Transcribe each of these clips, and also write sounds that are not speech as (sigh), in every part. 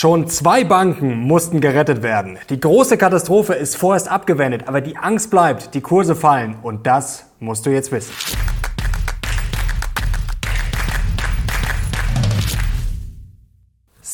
Schon zwei Banken mussten gerettet werden. Die große Katastrophe ist vorerst abgewendet, aber die Angst bleibt, die Kurse fallen und das musst du jetzt wissen.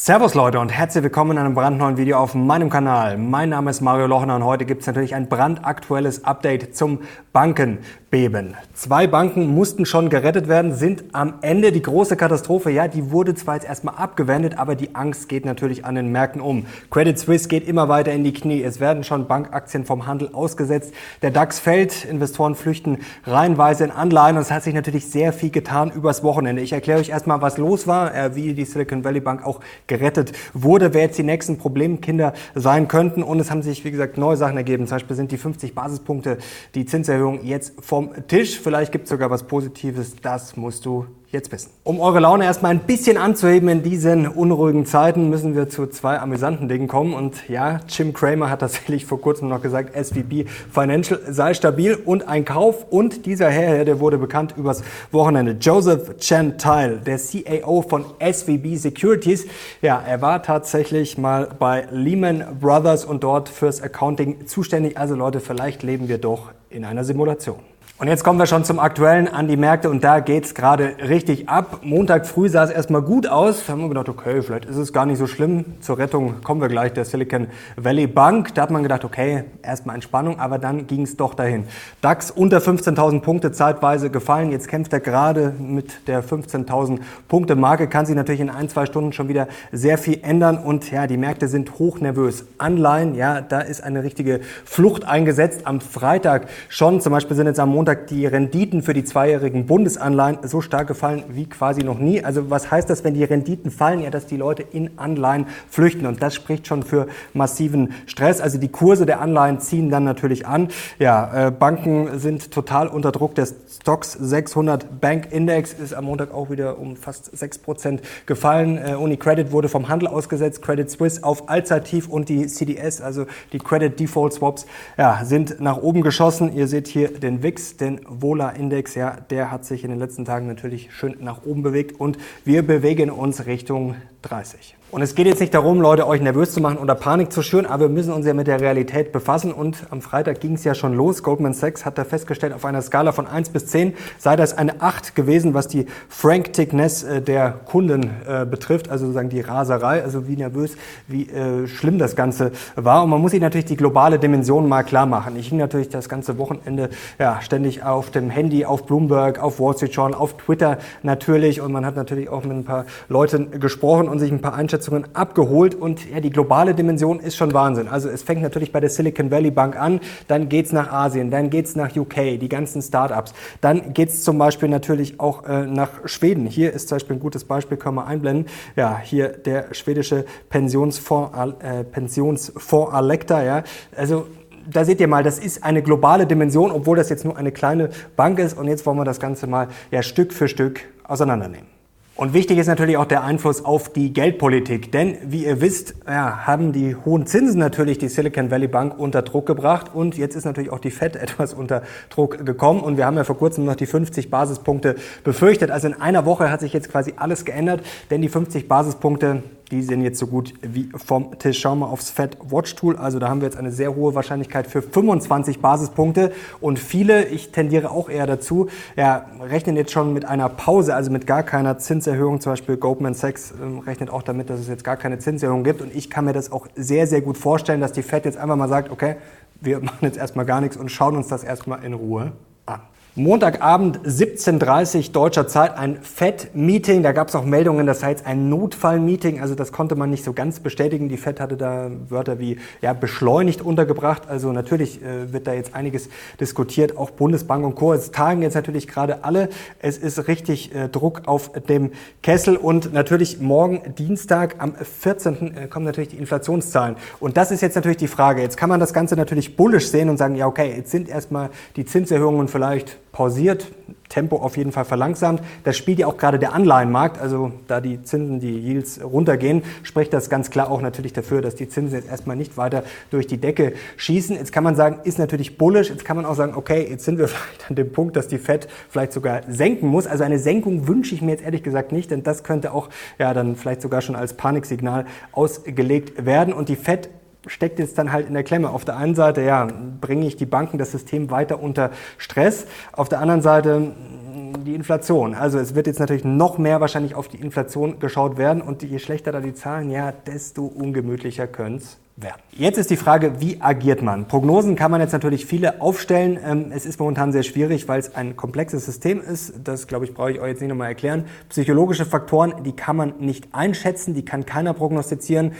Servus Leute und herzlich willkommen in einem brandneuen Video auf meinem Kanal. Mein Name ist Mario Lochner und heute gibt es natürlich ein brandaktuelles Update zum Bankenbeben. Zwei Banken mussten schon gerettet werden, sind am Ende die große Katastrophe. Ja, die wurde zwar jetzt erstmal abgewendet, aber die Angst geht natürlich an den Märkten um. Credit Suisse geht immer weiter in die Knie. Es werden schon Bankaktien vom Handel ausgesetzt. Der DAX fällt, Investoren flüchten reihenweise in Anleihen und es hat sich natürlich sehr viel getan übers Wochenende. Ich erkläre euch erstmal, was los war, äh, wie die Silicon Valley Bank auch gerettet gerettet wurde, wer jetzt die nächsten Problemkinder sein könnten. Und es haben sich, wie gesagt, neue Sachen ergeben. Zum Beispiel sind die 50 Basispunkte, die Zinserhöhung jetzt vom Tisch. Vielleicht gibt es sogar was Positives. Das musst du jetzt wissen. Um eure Laune erstmal ein bisschen anzuheben in diesen unruhigen Zeiten, müssen wir zu zwei amüsanten Dingen kommen. Und ja, Jim Cramer hat tatsächlich vor kurzem noch gesagt, SVB Financial sei stabil und ein Kauf. Und dieser Herr, der wurde bekannt übers Wochenende. Joseph Gentile, der CAO von SVB Securities. Ja, er war tatsächlich mal bei Lehman Brothers und dort fürs Accounting zuständig. Also Leute, vielleicht leben wir doch in einer Simulation. Und jetzt kommen wir schon zum Aktuellen an die Märkte und da geht's gerade richtig ab. Montag früh sah es erstmal gut aus. Da haben wir gedacht, okay, vielleicht ist es gar nicht so schlimm. Zur Rettung kommen wir gleich der Silicon Valley Bank. Da hat man gedacht, okay, erstmal Entspannung, aber dann ging es doch dahin. DAX unter 15.000 Punkte zeitweise gefallen. Jetzt kämpft er gerade mit der 15.000 Punkte Marke. Kann sich natürlich in ein, zwei Stunden schon wieder sehr viel ändern und ja, die Märkte sind hochnervös. Anleihen, ja, da ist eine richtige Flucht eingesetzt. Am Freitag schon, zum Beispiel sind jetzt am Montag Montag die Renditen für die zweijährigen Bundesanleihen so stark gefallen wie quasi noch nie. Also was heißt das, wenn die Renditen fallen? Ja, dass die Leute in Anleihen flüchten und das spricht schon für massiven Stress. Also die Kurse der Anleihen ziehen dann natürlich an. Ja, äh, Banken sind total unter Druck. Der Stocks 600 Bank Index ist am Montag auch wieder um fast 6 Prozent gefallen. Äh, UniCredit wurde vom Handel ausgesetzt, Credit Suisse auf Allzeittief und die CDS, also die Credit Default Swaps, ja, sind nach oben geschossen. Ihr seht hier den WIX, den Vola-Index, ja, der hat sich in den letzten Tagen natürlich schön nach oben bewegt und wir bewegen uns Richtung 30. Und es geht jetzt nicht darum, Leute, euch nervös zu machen oder Panik zu schüren, aber wir müssen uns ja mit der Realität befassen. Und am Freitag ging es ja schon los. Goldman Sachs hat da festgestellt, auf einer Skala von 1 bis 10 sei das eine 8 gewesen, was die Frank-Tickness äh, der Kunden äh, betrifft, also sozusagen die Raserei, also wie nervös, wie äh, schlimm das Ganze war. Und man muss sich natürlich die globale Dimension mal klar machen. Ich hing natürlich das ganze Wochenende ja, ständig auf dem Handy, auf Bloomberg, auf Wall Street Journal, auf Twitter natürlich. Und man hat natürlich auch mit ein paar Leuten gesprochen und sich ein paar Einschätzungen Einschätzungen abgeholt und ja, die globale Dimension ist schon Wahnsinn. Also es fängt natürlich bei der Silicon Valley Bank an, dann geht's nach Asien, dann geht's nach UK, die ganzen Startups, dann geht's zum Beispiel natürlich auch äh, nach Schweden. Hier ist zum Beispiel ein gutes Beispiel, können wir einblenden. Ja, hier der schwedische Pensionsfonds, äh, Pensionsfonds Alecta, ja, also da seht ihr mal, das ist eine globale Dimension, obwohl das jetzt nur eine kleine Bank ist. Und jetzt wollen wir das Ganze mal ja, Stück für Stück auseinandernehmen. Und wichtig ist natürlich auch der Einfluss auf die Geldpolitik. Denn wie ihr wisst, ja, haben die hohen Zinsen natürlich die Silicon Valley Bank unter Druck gebracht. Und jetzt ist natürlich auch die Fed (laughs) etwas unter Druck gekommen. Und wir haben ja vor kurzem noch die 50 Basispunkte befürchtet. Also in einer Woche hat sich jetzt quasi alles geändert. Denn die 50 Basispunkte, die sind jetzt so gut wie vom Tisch. Schauen wir aufs Fed Watch Tool. Also da haben wir jetzt eine sehr hohe Wahrscheinlichkeit für 25 Basispunkte. Und viele, ich tendiere auch eher dazu, ja, rechnen jetzt schon mit einer Pause, also mit gar keiner Zinserhöhung. Zum Beispiel Goldman Sachs äh, rechnet auch damit, dass es jetzt gar keine Zinserhöhung gibt. Und ich kann mir das auch sehr, sehr gut vorstellen, dass die Fed jetzt einfach mal sagt, okay, wir machen jetzt erstmal gar nichts und schauen uns das erstmal in Ruhe an. Montagabend 17.30 deutscher Zeit ein FED-Meeting. Da gab es auch Meldungen, das sei jetzt ein Notfall-Meeting. Also das konnte man nicht so ganz bestätigen. Die FED hatte da Wörter wie ja, beschleunigt untergebracht. Also natürlich äh, wird da jetzt einiges diskutiert. Auch Bundesbank und Co. Es tagen jetzt natürlich gerade alle. Es ist richtig äh, Druck auf dem Kessel. Und natürlich morgen Dienstag am 14. Äh, kommen natürlich die Inflationszahlen. Und das ist jetzt natürlich die Frage. Jetzt kann man das Ganze natürlich bullisch sehen und sagen, ja okay, jetzt sind erstmal die Zinserhöhungen vielleicht pausiert, Tempo auf jeden Fall verlangsamt. Das spielt ja auch gerade der Anleihenmarkt, also da die Zinsen, die Yields runtergehen, spricht das ganz klar auch natürlich dafür, dass die Zinsen jetzt erstmal nicht weiter durch die Decke schießen. Jetzt kann man sagen, ist natürlich bullish. Jetzt kann man auch sagen, okay, jetzt sind wir (laughs) vielleicht an dem Punkt, dass die Fed vielleicht sogar senken muss. Also eine Senkung wünsche ich mir jetzt ehrlich gesagt nicht, denn das könnte auch ja dann vielleicht sogar schon als Paniksignal ausgelegt werden. Und die Fed steckt jetzt dann halt in der Klemme. Auf der einen Seite, ja, bringe ich die Banken, das System weiter unter Stress. Auf der anderen Seite mm, die Inflation. Also es wird jetzt natürlich noch mehr wahrscheinlich auf die Inflation geschaut werden und je schlechter da die Zahlen, ja, desto ungemütlicher können es werden. Jetzt ist die Frage, wie agiert man? Prognosen kann man jetzt natürlich viele aufstellen. Ähm, es ist momentan sehr schwierig, weil es ein komplexes System ist. Das, glaube ich, brauche ich euch jetzt nicht nochmal erklären. Psychologische Faktoren, die kann man nicht einschätzen, die kann keiner prognostizieren.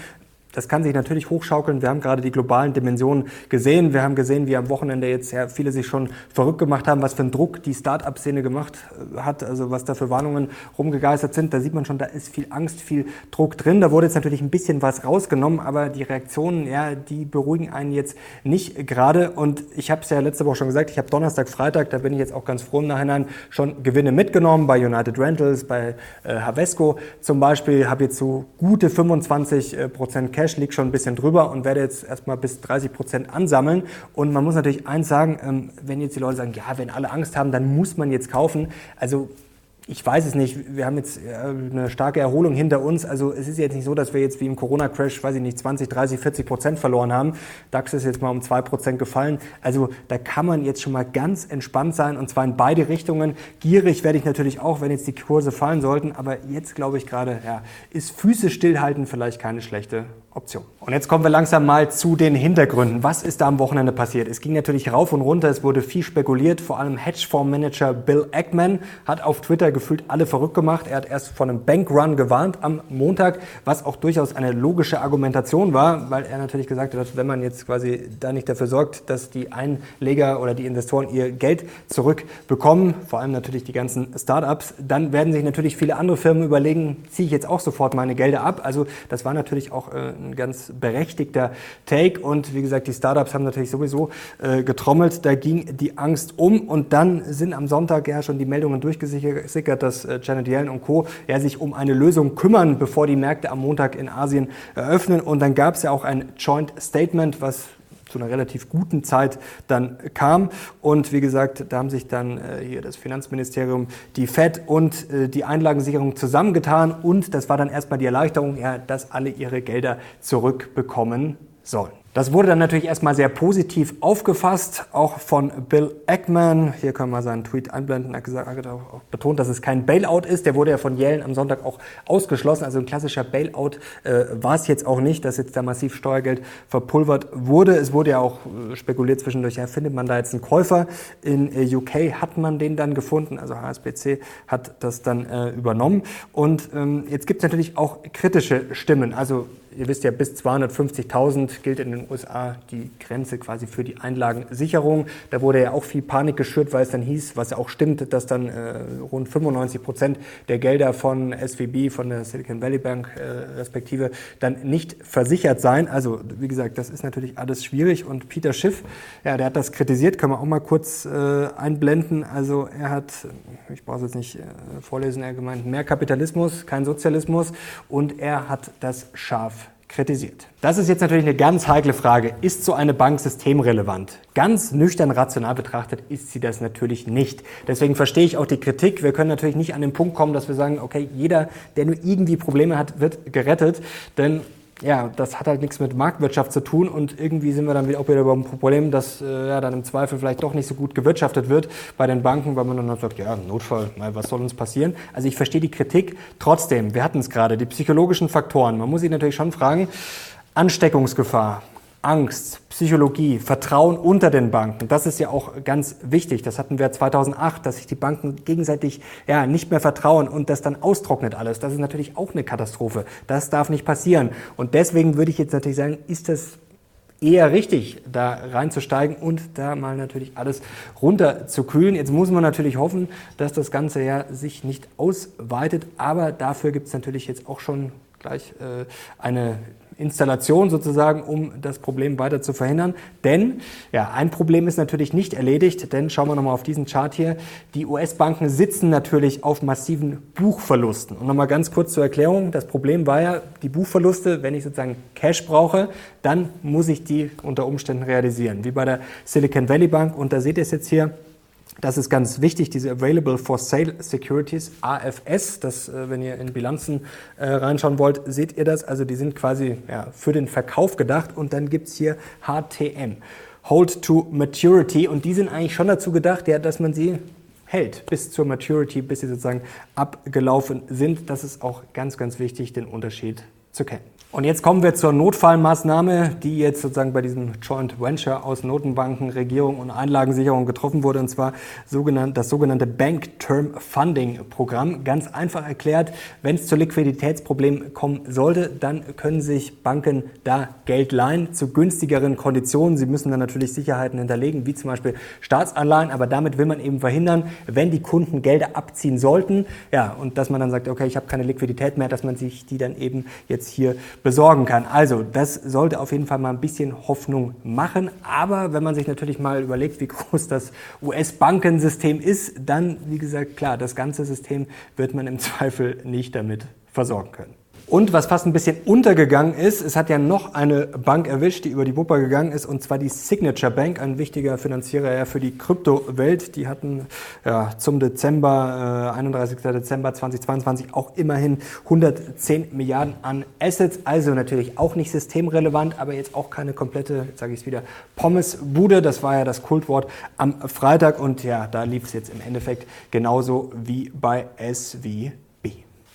Das kann sich natürlich hochschaukeln. Wir haben gerade die globalen Dimensionen gesehen. Wir haben gesehen, wie am Wochenende jetzt ja viele sich schon verrückt gemacht haben, was für einen Druck die Start-up-Szene gemacht äh, hat, also was da für Warnungen rumgegeistert sind. Da sieht man schon, da ist viel Angst, viel Druck drin. Da wurde jetzt natürlich ein bisschen was rausgenommen, aber die Reaktionen, ja, die beruhigen einen jetzt nicht gerade. Und ich habe es ja letzte Woche schon gesagt, ich habe Donnerstag, Freitag, da bin ich jetzt auch ganz froh im Nachhinein, schon Gewinne mitgenommen bei United Rentals, bei äh, Havesco zum Beispiel, habe jetzt so gute 25 äh, Prozent Cash Cash liegt schon ein bisschen drüber und werde jetzt erstmal bis 30 Prozent ansammeln. Und man muss natürlich eins sagen, ähm, wenn jetzt die Leute sagen, ja, wenn alle Angst haben, dann muss man jetzt kaufen. Also ich weiß es nicht. Wir haben jetzt eine starke Erholung hinter uns. Also es ist jetzt nicht so, dass wir jetzt wie im Corona-Crash, weiß ich nicht, 20, 30, 40 Prozent verloren haben. DAX ist jetzt mal um zwei Prozent gefallen. Also da kann man jetzt schon mal ganz entspannt sein und zwar in beide Richtungen. Gierig werde ich natürlich auch, wenn jetzt die Kurse fallen sollten. Aber jetzt glaube ich gerade, ja, ist Füße stillhalten vielleicht keine schlechte Option. Und jetzt kommen wir langsam mal zu den Hintergründen. Was ist da am Wochenende passiert? Es ging natürlich rauf und runter, es wurde viel spekuliert. Vor allem Hedgefondsmanager Bill Ackman hat auf Twitter gefühlt alle verrückt gemacht. Er hat erst von einem Bankrun gewarnt am Montag, was auch durchaus eine logische Argumentation war, weil er natürlich gesagt hat, wenn man jetzt quasi da nicht dafür sorgt, dass die Einleger oder die Investoren ihr Geld zurückbekommen, vor allem natürlich die ganzen Startups, dann werden sich natürlich viele andere Firmen überlegen, ziehe ich jetzt auch sofort meine Gelder ab. Also das war natürlich auch äh, ein ganz berechtigter Take. Und wie gesagt, die Startups haben natürlich sowieso äh, getrommelt. Da ging die Angst um. Und dann sind am Sonntag ja schon die Meldungen durchgesickert, dass äh, Janet Yellen und Co. Ja, sich um eine Lösung kümmern, bevor die Märkte am Montag in Asien eröffnen. Und dann gab es ja auch ein Joint Statement, was zu einer relativ guten Zeit dann kam. Und wie gesagt, da haben sich dann äh, hier das Finanzministerium, die FED und äh, die Einlagensicherung zusammengetan. Und das war dann erstmal die Erleichterung, ja, dass alle ihre Gelder zurückbekommen sollen. Das wurde dann natürlich erstmal sehr positiv aufgefasst, auch von Bill Eckman. Hier können wir seinen Tweet einblenden. Er hat, gesagt, er hat auch betont, dass es kein Bailout ist. Der wurde ja von Yellen am Sonntag auch ausgeschlossen. Also ein klassischer Bailout äh, war es jetzt auch nicht, dass jetzt da massiv Steuergeld verpulvert wurde. Es wurde ja auch äh, spekuliert zwischendurch, ja, findet man da jetzt einen Käufer? In äh, UK hat man den dann gefunden. Also HSBC hat das dann äh, übernommen. Und ähm, jetzt gibt es natürlich auch kritische Stimmen. Also ihr wisst ja, bis 250.000 gilt in den USA die Grenze quasi für die Einlagensicherung. Da wurde ja auch viel Panik geschürt, weil es dann hieß, was ja auch stimmt, dass dann äh, rund 95 Prozent der Gelder von SVB, von der Silicon Valley Bank äh, respektive, dann nicht versichert seien. Also wie gesagt, das ist natürlich alles schwierig. Und Peter Schiff, ja, der hat das kritisiert, können wir auch mal kurz äh, einblenden. Also er hat, ich brauche es jetzt nicht äh, vorlesen, er gemeint, mehr Kapitalismus, kein Sozialismus. Und er hat das scharf kritisiert. Das ist jetzt natürlich eine ganz heikle Frage. Ist so eine Bank systemrelevant? Ganz nüchtern rational betrachtet ist sie das natürlich nicht. Deswegen verstehe ich auch die Kritik. Wir können natürlich nicht an den Punkt kommen, dass wir sagen, okay, jeder, der nur irgendwie Probleme hat, wird gerettet. Denn ja, das hat halt nichts mit Marktwirtschaft zu tun und irgendwie sind wir dann auch wieder beim Problem, dass äh, ja, dann im Zweifel vielleicht doch nicht so gut gewirtschaftet wird bei den Banken, weil man dann halt sagt, ja, Notfall, was soll uns passieren? Also ich verstehe die Kritik. Trotzdem, wir hatten es gerade, die psychologischen Faktoren. Man muss sich natürlich schon fragen, Ansteckungsgefahr, Angst, Psychologie, Vertrauen unter den Banken, das ist ja auch ganz wichtig. Das hatten wir 2008, dass sich die Banken gegenseitig ja, nicht mehr vertrauen und das dann austrocknet alles. Das ist natürlich auch eine Katastrophe. Das darf nicht passieren. Und deswegen würde ich jetzt natürlich sagen, ist das eher richtig, da reinzusteigen und da mal natürlich alles runter zu kühlen. Jetzt muss man natürlich hoffen, dass das Ganze ja sich nicht ausweitet, aber dafür gibt es natürlich jetzt auch schon gleich äh, eine Installation sozusagen, um das Problem weiter zu verhindern. Denn ja, ein Problem ist natürlich nicht erledigt, denn schauen wir nochmal auf diesen Chart hier. Die US-Banken sitzen natürlich auf massiven Buchverlusten. Und nochmal ganz kurz zur Erklärung. Das Problem war ja, die Buchverluste, wenn ich sozusagen Cash brauche, dann muss ich die unter Umständen realisieren. Wie bei der Silicon Valley Bank. Und da seht ihr es jetzt hier. Das ist ganz wichtig, diese Available for Sale Securities, AFS, das, äh, wenn ihr in Bilanzen äh, reinschauen wollt, seht ihr das. Also die sind quasi ja, für den Verkauf gedacht. Und dann gibt es hier HTM, Hold to Maturity. Und die sind eigentlich schon dazu gedacht, ja, dass man sie hält bis zur Maturity, bis sie sozusagen abgelaufen sind. Das ist auch ganz, ganz wichtig, den Unterschied zu kennen. Und jetzt kommen wir zur Notfallmaßnahme, die jetzt sozusagen bei diesem Joint Venture aus Notenbanken, Regierung und Einlagensicherung getroffen wurde, und zwar das sogenannte Bank Term Funding Programm. Ganz einfach erklärt, wenn es zu Liquiditätsproblemen kommen sollte, dann können sich Banken da Geld leihen zu günstigeren Konditionen. Sie müssen dann natürlich Sicherheiten hinterlegen, wie zum Beispiel Staatsanleihen, aber damit will man eben verhindern, wenn die Kunden Gelder abziehen sollten, ja, und dass man dann sagt, okay, ich habe keine Liquidität mehr, dass man sich die dann eben jetzt hier besorgen kann. Also das sollte auf jeden Fall mal ein bisschen Hoffnung machen. Aber wenn man sich natürlich mal überlegt, wie groß das US-Bankensystem ist, dann, wie gesagt, klar, das ganze System wird man im Zweifel nicht damit versorgen können. Und was fast ein bisschen untergegangen ist, es hat ja noch eine Bank erwischt, die über die Wupper gegangen ist, und zwar die Signature Bank, ein wichtiger Finanzierer für die Kryptowelt. Die hatten ja, zum Dezember, äh, 31. Dezember 2022 auch immerhin 110 Milliarden an Assets, also natürlich auch nicht systemrelevant, aber jetzt auch keine komplette, sage ich es wieder, Pommesbude. Das war ja das Kultwort am Freitag und ja, da lief es jetzt im Endeffekt genauso wie bei SW.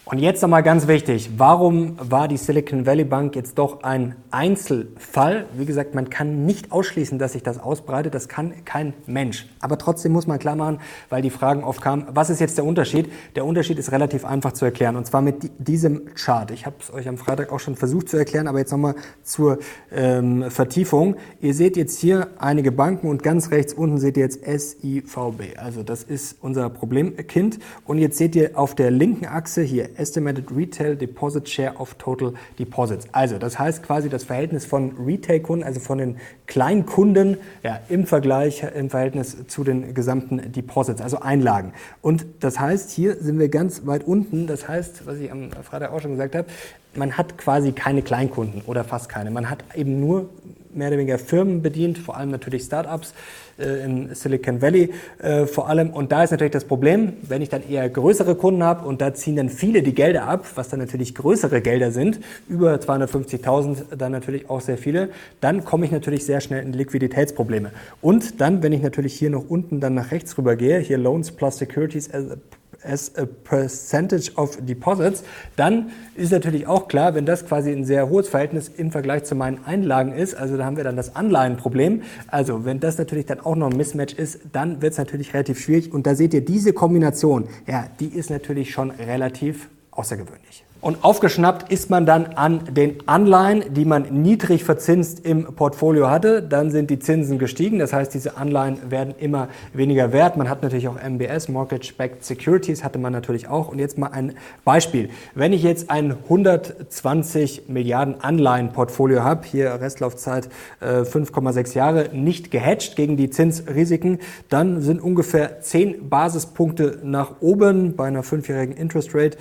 Und jetzt nochmal ganz wichtig, warum war die Silicon Valley Bank jetzt doch ein Einzelfall? Wie gesagt, man kann nicht ausschließen, dass sich das ausbreitet, das kann kein Mensch. Aber trotzdem muss man klar machen, weil die Fragen oft kamen, was ist jetzt der Unterschied? Der Unterschied ist relativ einfach zu erklären und zwar mit diesem Chart. Ich habe es euch am Freitag auch schon versucht zu erklären, aber jetzt nochmal zur ähm, Vertiefung. Ihr seht jetzt hier einige Banken und ganz rechts unten seht ihr jetzt SIVB. Also das ist unser Problemkind. Und jetzt seht ihr auf der linken Achse hier Estimated Retail Deposit Share of Total Deposits. Also das heißt quasi das Verhältnis von Retail-Kunden, also von den Kleinkunden ja, im Vergleich, im Verhältnis zu den gesamten Deposits, also Einlagen. Und das heißt, hier sind wir ganz weit unten. Das heißt, was ich am Freitag auch schon gesagt habe, man hat quasi keine Kleinkunden oder fast keine. Man hat eben nur mehr oder weniger Firmen bedient, vor allem natürlich Startups äh, in Silicon Valley äh, vor allem. Und da ist natürlich das Problem, wenn ich dann eher größere Kunden habe und da ziehen dann viele die Gelder ab, was dann natürlich größere Gelder sind, über 250.000 dann natürlich auch sehr viele, dann komme ich natürlich sehr schnell in Liquiditätsprobleme. Und dann, wenn ich natürlich hier noch unten dann nach rechts rüber gehe, hier Loans plus Securities as a percentage of deposits, dann ist natürlich auch klar, wenn das quasi ein sehr hohes Verhältnis im Vergleich zu meinen Einlagen ist, also da haben wir dann das Anleihenproblem. Also wenn das natürlich dann auch noch ein Mismatch ist, dann wird es natürlich relativ schwierig. Und da seht ihr diese Kombination, ja, die ist natürlich schon relativ außergewöhnlich. Und aufgeschnappt ist man dann an den Anleihen, die man niedrig verzinst im Portfolio hatte. Dann sind die Zinsen gestiegen. Das heißt, diese Anleihen werden immer weniger wert. Man hat natürlich auch MBS, Mortgage-Backed Securities, hatte man natürlich auch. Und jetzt mal ein Beispiel. Wenn ich jetzt ein 120 Milliarden Anleihenportfolio habe, hier Restlaufzeit äh, 5,6 Jahre, nicht gehatcht gegen die Zinsrisiken, dann sind ungefähr 10 Basispunkte nach oben bei einer fünfjährigen Interest Rate.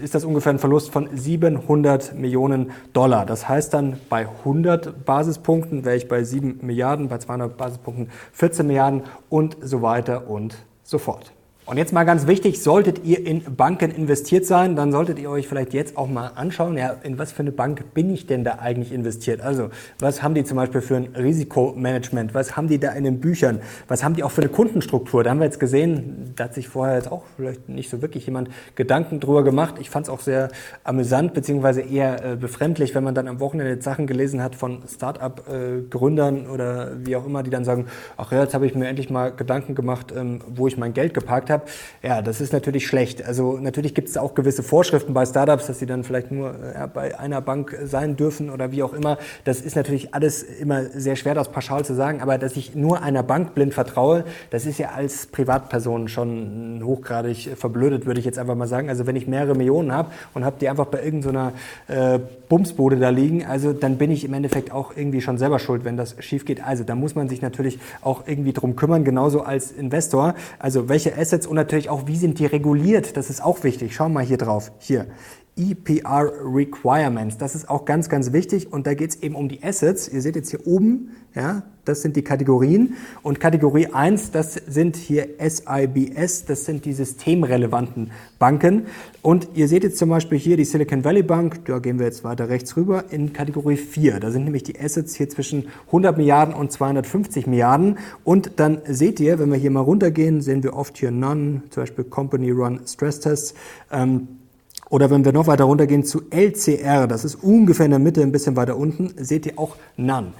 Ist das ungefähr ein Verlust von 700 Millionen Dollar. Das heißt dann, bei 100 Basispunkten wäre ich bei 7 Milliarden, bei 200 Basispunkten 14 Milliarden und so weiter und so fort. Und jetzt mal ganz wichtig, solltet ihr in Banken investiert sein, dann solltet ihr euch vielleicht jetzt auch mal anschauen, ja, in was für eine Bank bin ich denn da eigentlich investiert? Also, was haben die zum Beispiel für ein Risikomanagement? Was haben die da in den Büchern? Was haben die auch für eine Kundenstruktur? Da haben wir jetzt gesehen, da hat sich vorher jetzt auch vielleicht nicht so wirklich jemand Gedanken drüber gemacht. Ich fand es auch sehr amüsant, beziehungsweise eher äh, befremdlich, wenn man dann am Wochenende Sachen gelesen hat von Start-up-Gründern äh, oder wie auch immer, die dann sagen, ach ja, jetzt habe ich mir endlich mal Gedanken gemacht, ähm, wo ich mein Geld geparkt habe habe, ja, das ist natürlich schlecht. Also natürlich gibt es auch gewisse Vorschriften bei Startups, dass sie dann vielleicht nur ja, bei einer Bank sein dürfen oder wie auch immer. Das ist natürlich alles immer sehr schwer, das pauschal zu sagen. Aber dass ich nur einer Bank blind vertraue, das ist ja als Privatperson schon hochgradig verblödet, würde ich jetzt einfach mal sagen. Also wenn ich mehrere Millionen habe und habe die einfach bei irgendeiner äh, Bumsbude da liegen, also dann bin ich im Endeffekt auch irgendwie schon selber schuld, wenn das schief geht. Also da muss man sich natürlich auch irgendwie drum kümmern, genauso als Investor. Also welche Assets und natürlich auch, wie sind die reguliert? Das ist auch wichtig. Schauen wir mal hier drauf. Hier. EPR Requirements. Das ist auch ganz, ganz wichtig. Und da geht es eben um die Assets. Ihr seht jetzt hier oben, ja, das sind die Kategorien. Und Kategorie 1, das sind hier SIBS, das sind die systemrelevanten Banken. Und ihr seht jetzt zum Beispiel hier die Silicon Valley Bank, da gehen wir jetzt weiter rechts rüber, in Kategorie 4. Da sind nämlich die Assets hier zwischen 100 Milliarden und 250 Milliarden. Und dann seht ihr, wenn wir hier mal runtergehen, sehen wir oft hier None, zum Beispiel Company Run Stress Tests. Ähm, oder wenn wir noch weiter runtergehen zu LCR, das ist ungefähr in der Mitte, ein bisschen weiter unten, seht ihr auch None.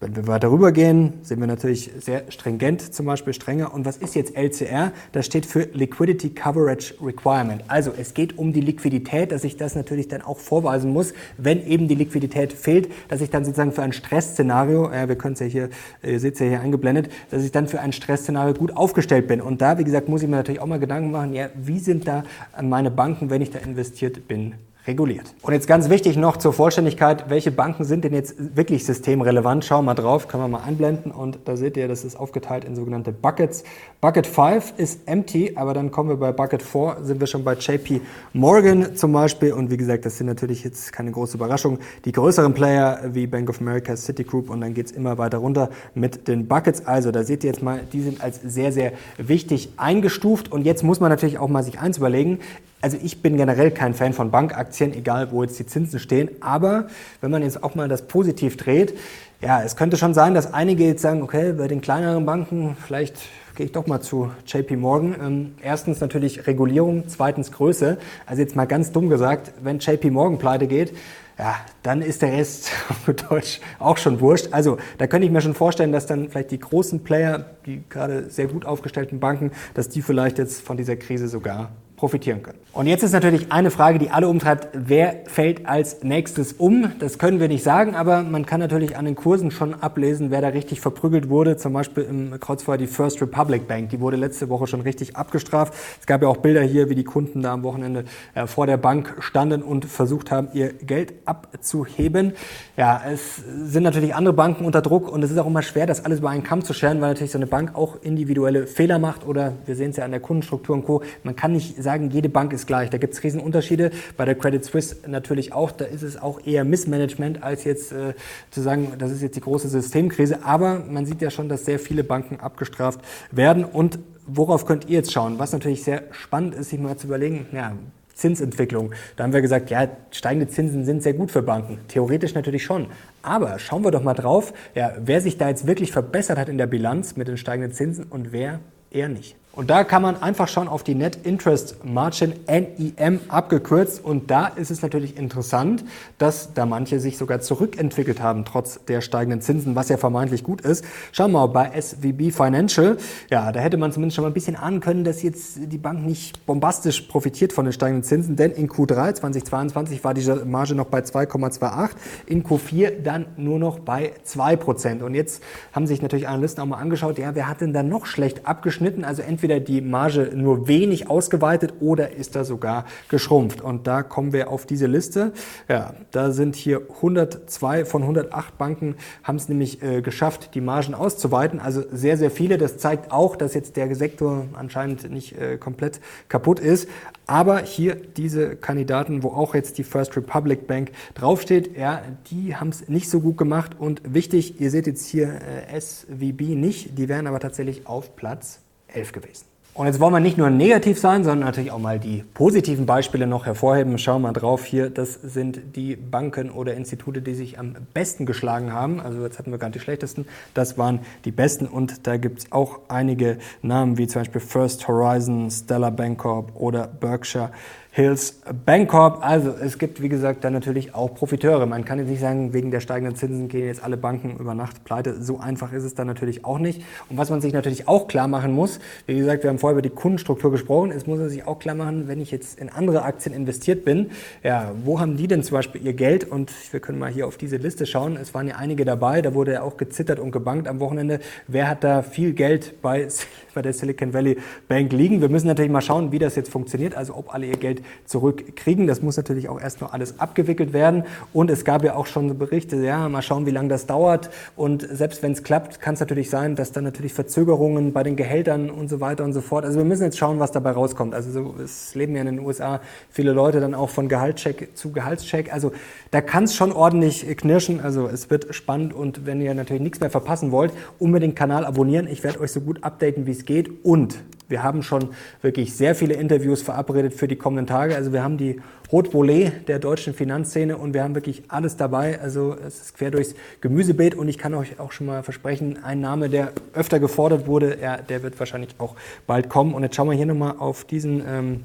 Wenn wir weiter rübergehen, sind wir natürlich sehr stringent, zum Beispiel strenger. Und was ist jetzt LCR? Das steht für Liquidity Coverage Requirement. Also es geht um die Liquidität, dass ich das natürlich dann auch vorweisen muss, wenn eben die Liquidität fehlt, dass ich dann sozusagen für ein Stressszenario, äh, wir können es ja hier, ihr seht es ja hier eingeblendet, dass ich dann für ein Stressszenario gut aufgestellt bin. Und da, wie gesagt, muss ich mir natürlich auch mal Gedanken machen, ja, wie sind da meine Banken, wenn ich da investiert bin, reguliert. Und jetzt ganz wichtig noch zur Vollständigkeit, welche Banken sind denn jetzt wirklich systemrelevant? Schauen wir mal drauf, können wir mal einblenden und da seht ihr, das ist aufgeteilt in sogenannte Buckets. Bucket 5 ist empty, aber dann kommen wir bei Bucket 4, sind wir schon bei JP Morgan zum Beispiel und wie gesagt, das sind natürlich jetzt keine große Überraschung. Die größeren Player wie Bank of America, Citigroup und dann geht es immer weiter runter mit den Buckets. Also da seht ihr jetzt mal, die sind als sehr, sehr wichtig eingestuft und jetzt muss man natürlich auch mal sich eins überlegen, also ich bin generell kein Fan von Bankaktien, egal wo jetzt die Zinsen stehen. Aber wenn man jetzt auch mal das positiv dreht, ja, es könnte schon sein, dass einige jetzt sagen, okay, bei den kleineren Banken, vielleicht gehe ich doch mal zu JP Morgan. Ähm, erstens natürlich Regulierung, zweitens Größe. Also jetzt mal ganz dumm gesagt, wenn JP Morgan pleite geht, ja, dann ist der Rest (laughs) auf Deutsch auch schon wurscht. Also da könnte ich mir schon vorstellen, dass dann vielleicht die großen Player, die gerade sehr gut aufgestellten Banken, dass die vielleicht jetzt von dieser Krise sogar profitieren können. Und jetzt ist natürlich eine Frage, die alle umtreibt, wer fällt als nächstes um? Das können wir nicht sagen, aber man kann natürlich an den Kursen schon ablesen, wer da richtig verprügelt wurde. Zum Beispiel im Kreuzfeuer die First Republic Bank, die wurde letzte Woche schon richtig abgestraft. Es gab ja auch Bilder hier, wie die Kunden da am Wochenende äh, vor der Bank standen und versucht haben, ihr Geld abzuheben. Ja, es sind natürlich andere Banken unter Druck und es ist auch immer schwer, das alles über einen Kamm zu scheren, weil natürlich so eine Bank auch individuelle Fehler macht oder wir sehen es ja an der Kundenstruktur und Co. Man kann nicht sagen, jede Bank ist gleich. Da gibt es Riesenunterschiede. Bei der Credit Suisse natürlich auch. Da ist es auch eher Missmanagement, als jetzt äh, zu sagen, das ist jetzt die große Systemkrise. Aber man sieht ja schon, dass sehr viele Banken abgestraft werden. Und worauf könnt ihr jetzt schauen? Was natürlich sehr spannend ist, sich mal zu überlegen, ja, Zinsentwicklung. Da haben wir gesagt, ja, steigende Zinsen sind sehr gut für Banken. Theoretisch natürlich schon. Aber schauen wir doch mal drauf, ja, wer sich da jetzt wirklich verbessert hat in der Bilanz mit den steigenden Zinsen und wer eher nicht. Und da kann man einfach schauen auf die Net Interest Margin, NIM abgekürzt. Und da ist es natürlich interessant, dass da manche sich sogar zurückentwickelt haben, trotz der steigenden Zinsen, was ja vermeintlich gut ist. Schauen wir mal bei SVB Financial. Ja, da hätte man zumindest schon mal ein bisschen ahnen können, dass jetzt die Bank nicht bombastisch profitiert von den steigenden Zinsen, denn in Q3 2022 war diese Marge noch bei 2,28, in Q4 dann nur noch bei 2%. Und jetzt haben sich natürlich Analysten auch mal angeschaut, ja, wer hat denn da noch schlecht abgeschnitten? Also entweder entweder die Marge nur wenig ausgeweitet oder ist da sogar geschrumpft. Und da kommen wir auf diese Liste. Ja, da sind hier 102 von 108 Banken haben es nämlich äh, geschafft, die Margen auszuweiten. Also sehr, sehr viele. Das zeigt auch, dass jetzt der Sektor anscheinend nicht äh, komplett kaputt ist. Aber hier diese Kandidaten, wo auch jetzt die First Republic Bank draufsteht, ja, die haben es nicht so gut gemacht. Und wichtig, ihr seht jetzt hier äh, SVB nicht, die wären aber tatsächlich auf Platz 11 gewesen. Und jetzt wollen wir nicht nur negativ sein, sondern natürlich auch mal die positiven Beispiele noch hervorheben. Schauen wir mal drauf hier. Das sind die Banken oder Institute, die sich am besten geschlagen haben. Also jetzt hatten wir gar nicht die schlechtesten. Das waren die besten. Und da gibt es auch einige Namen wie zum Beispiel First Horizon, Stellar Bancorp oder Berkshire Hills Bancorp. Also es gibt, wie gesagt, dann natürlich auch Profiteure. Man kann jetzt nicht sagen, wegen der steigenden Zinsen gehen jetzt alle Banken über Nacht pleite. So einfach ist es dann natürlich auch nicht. Und was man sich natürlich auch klar machen muss, wie gesagt, wir haben vorher über die Kundenstruktur gesprochen, es muss man sich auch klar machen, wenn ich jetzt in andere Aktien investiert bin, ja, wo haben die denn zum Beispiel ihr Geld? Und wir können mal hier auf diese Liste schauen. Es waren ja einige dabei, da wurde ja auch gezittert und gebankt am Wochenende. Wer hat da viel Geld bei, bei der Silicon Valley Bank liegen? Wir müssen natürlich mal schauen, wie das jetzt funktioniert, also ob alle ihr Geld zurückkriegen. Das muss natürlich auch erst noch alles abgewickelt werden. Und es gab ja auch schon Berichte, ja, mal schauen, wie lange das dauert. Und selbst wenn es klappt, kann es natürlich sein, dass dann natürlich Verzögerungen bei den Gehältern und so weiter und so fort. Also wir müssen jetzt schauen, was dabei rauskommt. Also so, es leben ja in den USA viele Leute dann auch von Gehaltscheck zu Gehaltscheck. Also da kann es schon ordentlich knirschen. Also es wird spannend und wenn ihr natürlich nichts mehr verpassen wollt, unbedingt Kanal abonnieren. Ich werde euch so gut updaten, wie es geht. Und wir haben schon wirklich sehr viele Interviews verabredet für die kommenden Tage. Also wir haben die Volée der deutschen Finanzszene und wir haben wirklich alles dabei. Also es ist quer durchs Gemüsebeet und ich kann euch auch schon mal versprechen, ein Name, der öfter gefordert wurde, der wird wahrscheinlich auch bald kommen. Und jetzt schauen wir hier nochmal auf diesen ähm,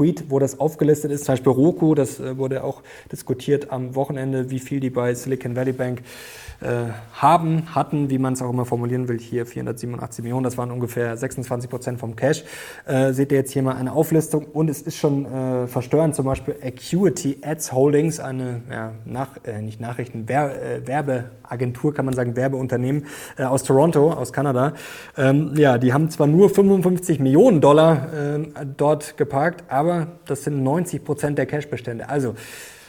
Tweet, wo das aufgelistet ist. Zum Beispiel Roku, das äh, wurde auch diskutiert am Wochenende, wie viel die bei Silicon Valley Bank äh, haben, hatten, wie man es auch immer formulieren will, hier 487 Millionen, das waren ungefähr 26 Prozent vom Cash. Äh, seht ihr jetzt hier mal eine Auflistung und es ist schon äh, verstörend, zum Beispiel Acuity Ads Holdings, eine ja, nach, äh, nicht Nachrichten, Wer äh, Werbeagentur, kann man sagen, Werbeunternehmen aus Toronto, aus Kanada. Ähm, ja, die haben zwar nur 55 Millionen Dollar äh, dort geparkt, aber das sind 90 Prozent der Cashbestände. Also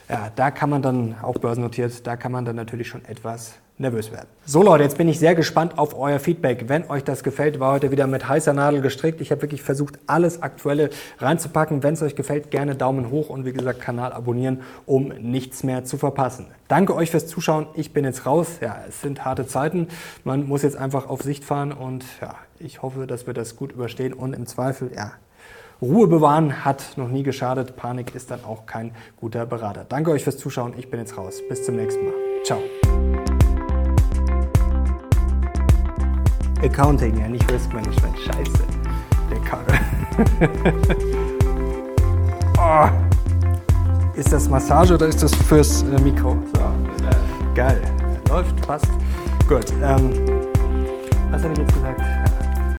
ja, da kann man dann, auch börsennotiert, da kann man dann natürlich schon etwas nervös werden. So Leute, jetzt bin ich sehr gespannt auf euer Feedback. Wenn euch das gefällt, war heute wieder mit heißer Nadel gestrickt. Ich habe wirklich versucht, alles Aktuelle reinzupacken. Wenn es euch gefällt, gerne Daumen hoch und wie gesagt, Kanal abonnieren, um nichts mehr zu verpassen. Danke euch fürs Zuschauen. Ich bin jetzt raus. Ja, es sind harte Zeiten. Man muss jetzt einfach auf Sicht fahren und ja, ich hoffe, dass wir das gut überstehen und im Zweifel, ja, Ruhe bewahren hat noch nie geschadet. Panik ist dann auch kein guter Berater. Danke euch fürs Zuschauen. Ich bin jetzt raus. Bis zum nächsten Mal. Ciao. Accounting, ja nicht Risk Management. Scheiße. Der (laughs) oh. Ist das Massage oder ist das fürs äh, Mikro? So. Geil. Läuft, passt. Gut. Ähm, was habe ich jetzt gesagt?